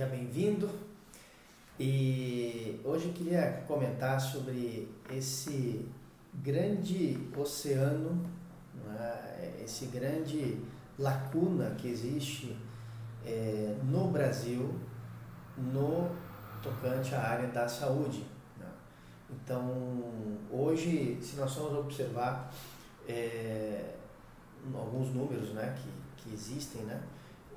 seja bem-vindo. E hoje eu queria comentar sobre esse grande oceano, né? esse grande lacuna que existe é, no Brasil no tocante à área da saúde. Né? Então, hoje, se nós formos observar é, alguns números né, que, que existem, né,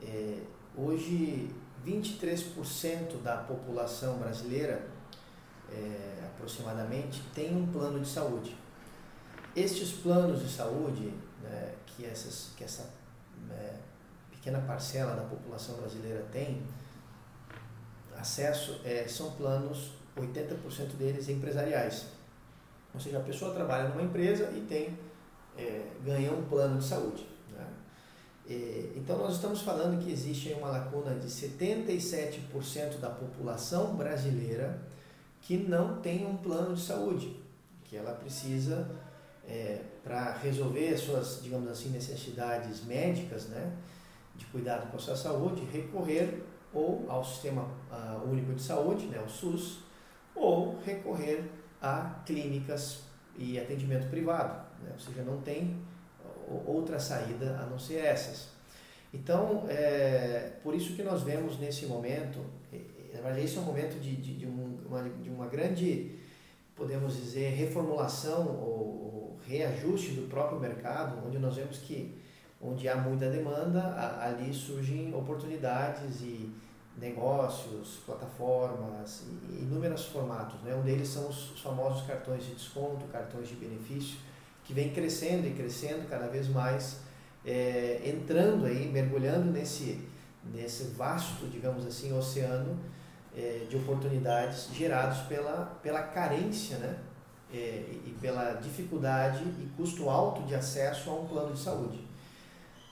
é, hoje 23% da população brasileira, é, aproximadamente, tem um plano de saúde. Estes planos de saúde, né, que, essas, que essa né, pequena parcela da população brasileira tem acesso, é, são planos, 80% deles empresariais. Ou seja, a pessoa trabalha numa empresa e tem é, ganha um plano de saúde. É, então, nós estamos falando que existe uma lacuna de 77% da população brasileira que não tem um plano de saúde, que ela precisa, é, para resolver as suas, digamos assim, necessidades médicas, né, de cuidado com a sua saúde, recorrer ou ao Sistema Único de Saúde, né, o SUS, ou recorrer a clínicas e atendimento privado, né, ou seja, não tem outra saída a não ser essas. Então, é, por isso que nós vemos nesse momento, na esse é um momento de, de, de, um, uma, de uma grande, podemos dizer, reformulação ou, ou, reajuste do próprio mercado, onde nós vemos que onde há muita demanda, ali surgem oportunidades e negócios, plataformas, e inúmeros formatos. Né? Um deles são os famosos cartões de desconto, cartões de benefício, que vem crescendo e crescendo cada vez mais, é, entrando aí, mergulhando nesse, nesse vasto, digamos assim, oceano é, de oportunidades gerados pela, pela carência, né? É, e pela dificuldade e custo alto de acesso a um plano de saúde.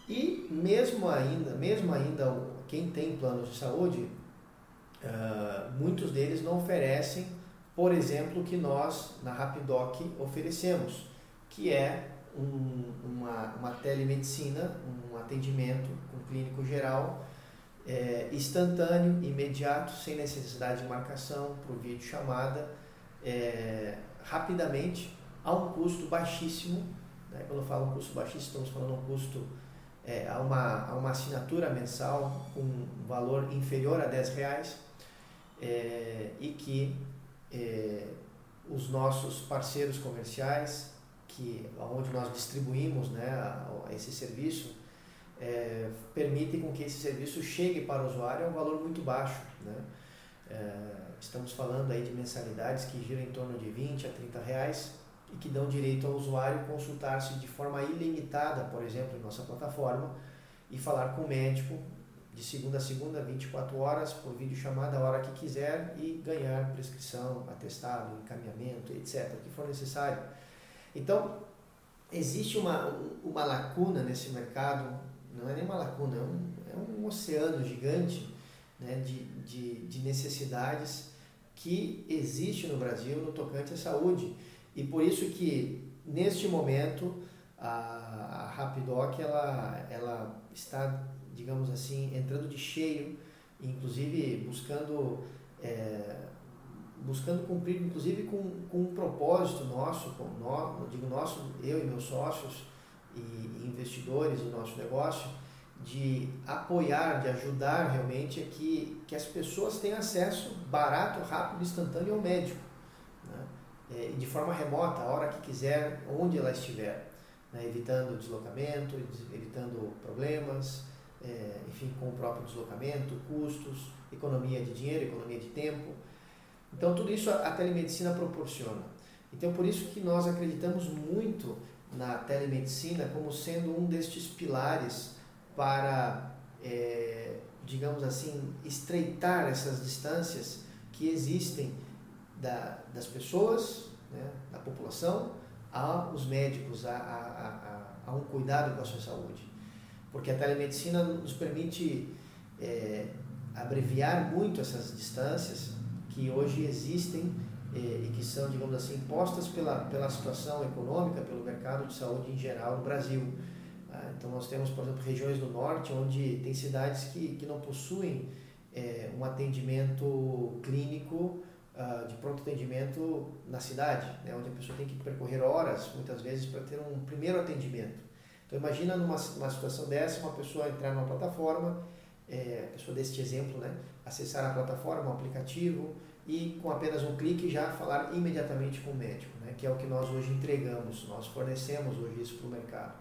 E mesmo ainda, mesmo ainda quem tem planos de saúde, uh, muitos deles não oferecem, por exemplo, o que nós na Rapidoc oferecemos, que é um, uma, uma telemedicina, um atendimento com clínico geral é, instantâneo, imediato, sem necessidade de marcação, por vídeo chamada, é, rapidamente, a um custo baixíssimo. Né? Quando eu falo um custo baixíssimo, estamos falando um custo é, a, uma, a uma assinatura mensal com um valor inferior a 10 reais é, e que é, os nossos parceiros comerciais que onde nós distribuímos né, esse serviço é, permitem com que esse serviço chegue para o usuário a um valor muito baixo. Né? É, estamos falando aí de mensalidades que giram em torno de 20 a 30 reais e que dão direito ao usuário consultar-se de forma ilimitada, por exemplo, em nossa plataforma e falar com o médico de segunda a segunda, 24 horas, por vídeo chamada a hora que quiser e ganhar prescrição, atestado, encaminhamento, etc., o que for necessário. Então, existe uma, uma lacuna nesse mercado, não é nem uma lacuna, é um, é um oceano gigante né, de, de, de necessidades que existe no Brasil no tocante à saúde. E por isso que, neste momento, a, a Rapidoc ela, ela está, digamos assim, entrando de cheio, inclusive buscando é, buscando cumprir, inclusive, com, com um propósito nosso, com no, digo nosso, eu e meus sócios e, e investidores do nosso negócio, de apoiar, de ajudar realmente a que, que as pessoas tenham acesso barato, rápido, instantâneo ao médico, né? é, de forma remota, a hora que quiser, onde ela estiver, né? evitando deslocamento, evitando problemas, é, enfim, com o próprio deslocamento, custos, economia de dinheiro, economia de tempo. Então, tudo isso a, telemedicina proporciona. Então, por isso que nós acreditamos muito na telemedicina como sendo um destes pilares para, é, digamos assim, estreitar essas distâncias que existem da, das pessoas, né, da população, aos médicos, a, a, a, a, um cuidado com a sua saúde. Porque a telemedicina nos permite é, abreviar muito essas distâncias que hoje existem eh, e que são, digamos assim, impostas pela, pela situação econômica, pelo mercado de saúde em geral no Brasil. Ah, então, nós temos, por exemplo, regiões do norte onde tem cidades que, que não possuem é, um atendimento clínico uh, de pronto atendimento na cidade, né, onde a pessoa tem que percorrer horas, muitas vezes, para ter um primeiro atendimento. Então imagina numa, numa situação dessa, uma pessoa entrar numa plataforma, é, a pessoa deste exemplo, né, acessar a plataforma, o aplicativo e com apenas um clique já falar imediatamente com o médico, né, que é o que nós hoje entregamos, nós fornecemos hoje isso para o mercado.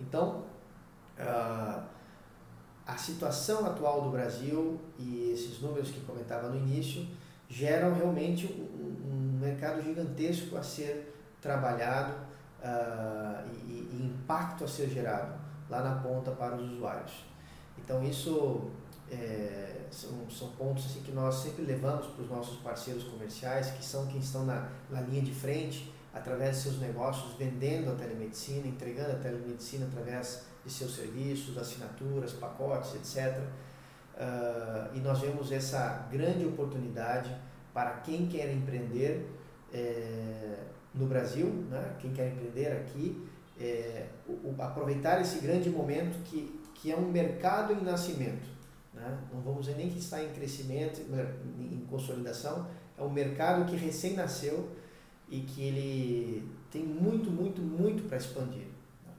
Então, uh, a situação atual do Brasil e esses números que comentava no início geram realmente um, um mercado gigantesco a ser trabalhado uh, e, e, impacto a ser gerado lá na ponta para os usuários. Então isso é, são, são pontos assim, que nós sempre levamos para os nossos parceiros comerciais, que são quem estão na, na linha de frente, através de seus negócios, vendendo a telemedicina, entregando a telemedicina através de seus serviços, assinaturas, pacotes, etc. Uh, e nós vemos essa grande oportunidade para quem quer empreender é, no Brasil, né? quem quer empreender aqui, é, o, o, aproveitar esse grande momento que, que é um mercado em nascimento. Né? Não vamos dizer nem que está em crescimento, em consolidação, é um mercado que recém nasceu e que ele tem muito, muito, muito para expandir. Né?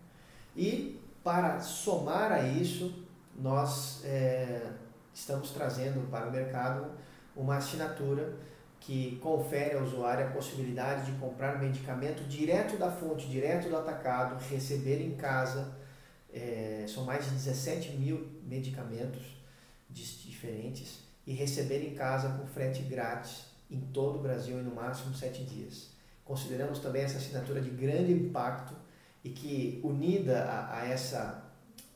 E para somar a isso, nós é, estamos trazendo para o mercado uma assinatura que confere ao usuário a possibilidade de comprar medicamento direto da fonte, direto do atacado, receber em casa. É, são mais de 17 mil medicamentos diferentes e receber em casa com frete grátis em todo o Brasil em no máximo sete dias. Consideramos também essa assinatura de grande impacto e que unida a, a essa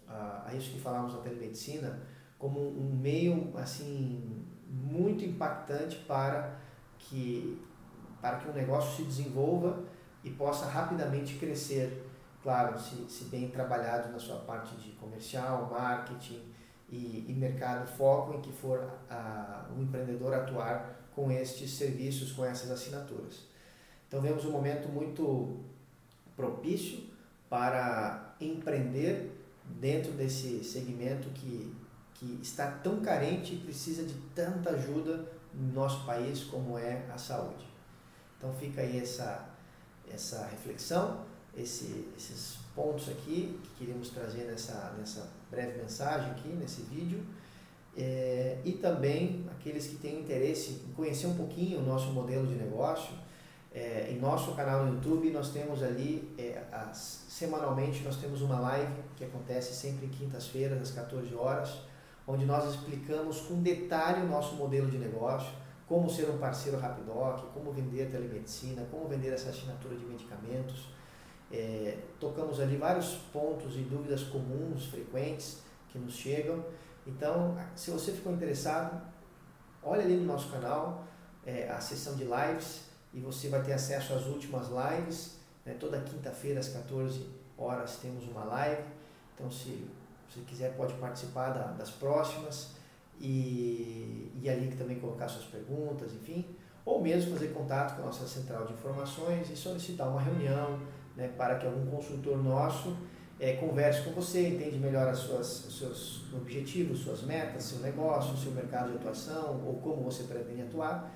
a, a, isso que falamos da telemedicina como um meio assim muito impactante para que para que um negócio se desenvolva e possa rapidamente crescer, claro, se, se bem trabalhado na sua parte de comercial, marketing e, e mercado foco em que for a, o empreendedor atuar com estes serviços, com essas assinaturas. Então vemos um momento muito propício para empreender dentro desse segmento que, que está tão carente e precisa de tanta ajuda no nosso país como é a saúde. Então fica aí essa, essa reflexão, esse, esses pontos aqui que queríamos trazer nessa, nessa breve mensagem aqui, nesse vídeo. É, e também aqueles que têm interesse em conhecer um pouquinho o nosso modelo de negócio, é, em nosso canal no YouTube nós temos ali, é, as, semanalmente nós temos uma live que acontece sempre em quintas-feiras às 14 horas, onde nós explicamos com detalhe o nosso modelo de negócio, como ser um parceiro Rapidoc, como vender telemedicina, como vender essa assinatura de medicamentos. É, tocamos ali vários pontos e dúvidas comuns, frequentes, que nos chegam. Então, se você ficou interessado, olha ali no nosso canal é, a sessão de lives e você vai ter acesso às últimas lives. Né? Toda quinta-feira às 14 horas temos uma live. Então, se se quiser, pode participar da, das próximas e, e ali também colocar suas perguntas, enfim. Ou mesmo fazer contato com a nossa central de informações e solicitar uma reunião né, para que algum consultor nosso é, converse com você, entende melhor as suas, os seus objetivos, suas metas, seu negócio, seu mercado de atuação ou como você pretende atuar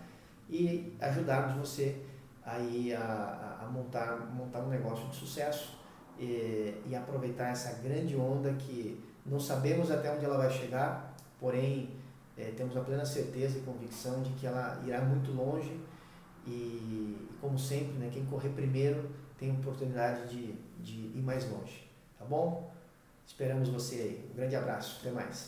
e ajudarmos você aí a, a montar, montar um negócio de sucesso e, e aproveitar essa grande onda que não sabemos até onde ela vai chegar, porém é, temos a plena certeza e convicção de que ela irá muito longe e, como sempre, né, quem correr primeiro tem oportunidade de, de ir mais longe. Tá bom? Esperamos você aí. Um grande abraço. Até mais.